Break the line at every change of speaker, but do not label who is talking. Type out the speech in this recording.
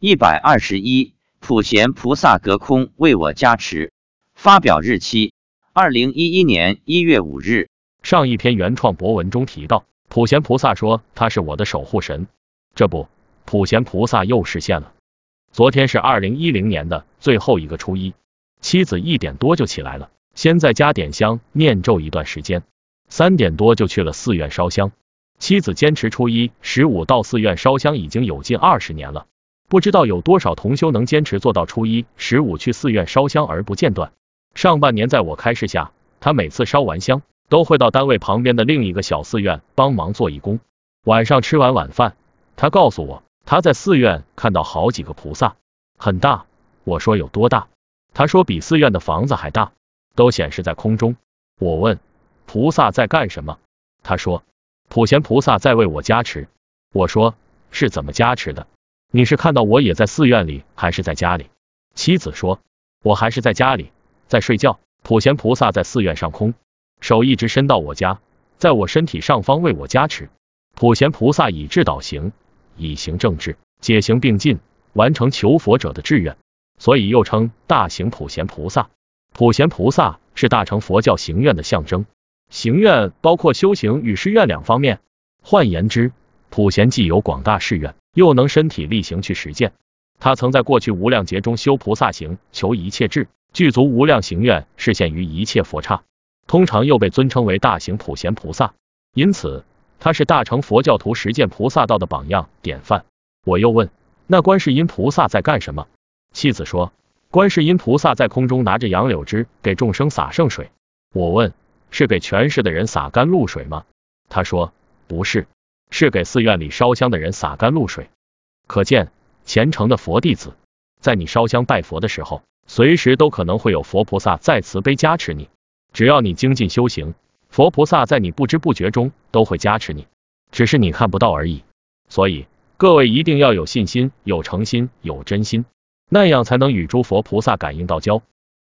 一百二十一，普贤菩萨隔空为我加持。发表日期：二零一一年一月五日。
上一篇原创博文中提到，普贤菩萨说他是我的守护神。这不，普贤菩萨又实现了。昨天是二零一零年的最后一个初一，妻子一点多就起来了，先在家点香念咒一段时间，三点多就去了寺院烧香。妻子坚持初一十五到寺院烧香已经有近二十年了。不知道有多少同修能坚持做到初一十五去寺院烧香而不间断。上半年在我开示下，他每次烧完香都会到单位旁边的另一个小寺院帮忙做义工。晚上吃完晚饭，他告诉我他在寺院看到好几个菩萨，很大。我说有多大？他说比寺院的房子还大，都显示在空中。我问菩萨在干什么？他说普贤菩萨在为我加持。我说是怎么加持的？你是看到我也在寺院里，还是在家里？妻子说，我还是在家里，在睡觉。普贤菩萨在寺院上空，手一直伸到我家，在我身体上方为我加持。普贤菩萨以智导行，以行正智，解行并进，完成求佛者的志愿，所以又称大行普贤菩萨。普贤菩萨是大乘佛教行愿的象征，行愿包括修行与誓愿两方面。换言之，普贤既有广大誓愿。又能身体力行去实践。他曾在过去无量劫中修菩萨行，求一切智，具足无量行愿，示现于一切佛刹。通常又被尊称为大行普贤菩萨，因此他是大乘佛教徒实践菩萨道的榜样典范。我又问，那观世音菩萨在干什么？妻子说，观世音菩萨在空中拿着杨柳枝给众生洒圣水。我问，是给全市的人洒甘露水吗？他说，不是。是给寺院里烧香的人洒甘露水，可见虔诚的佛弟子，在你烧香拜佛的时候，随时都可能会有佛菩萨在慈悲加持你。只要你精进修行，佛菩萨在你不知不觉中都会加持你，只是你看不到而已。所以各位一定要有信心、有诚心、有真心，那样才能与诸佛菩萨感应道交。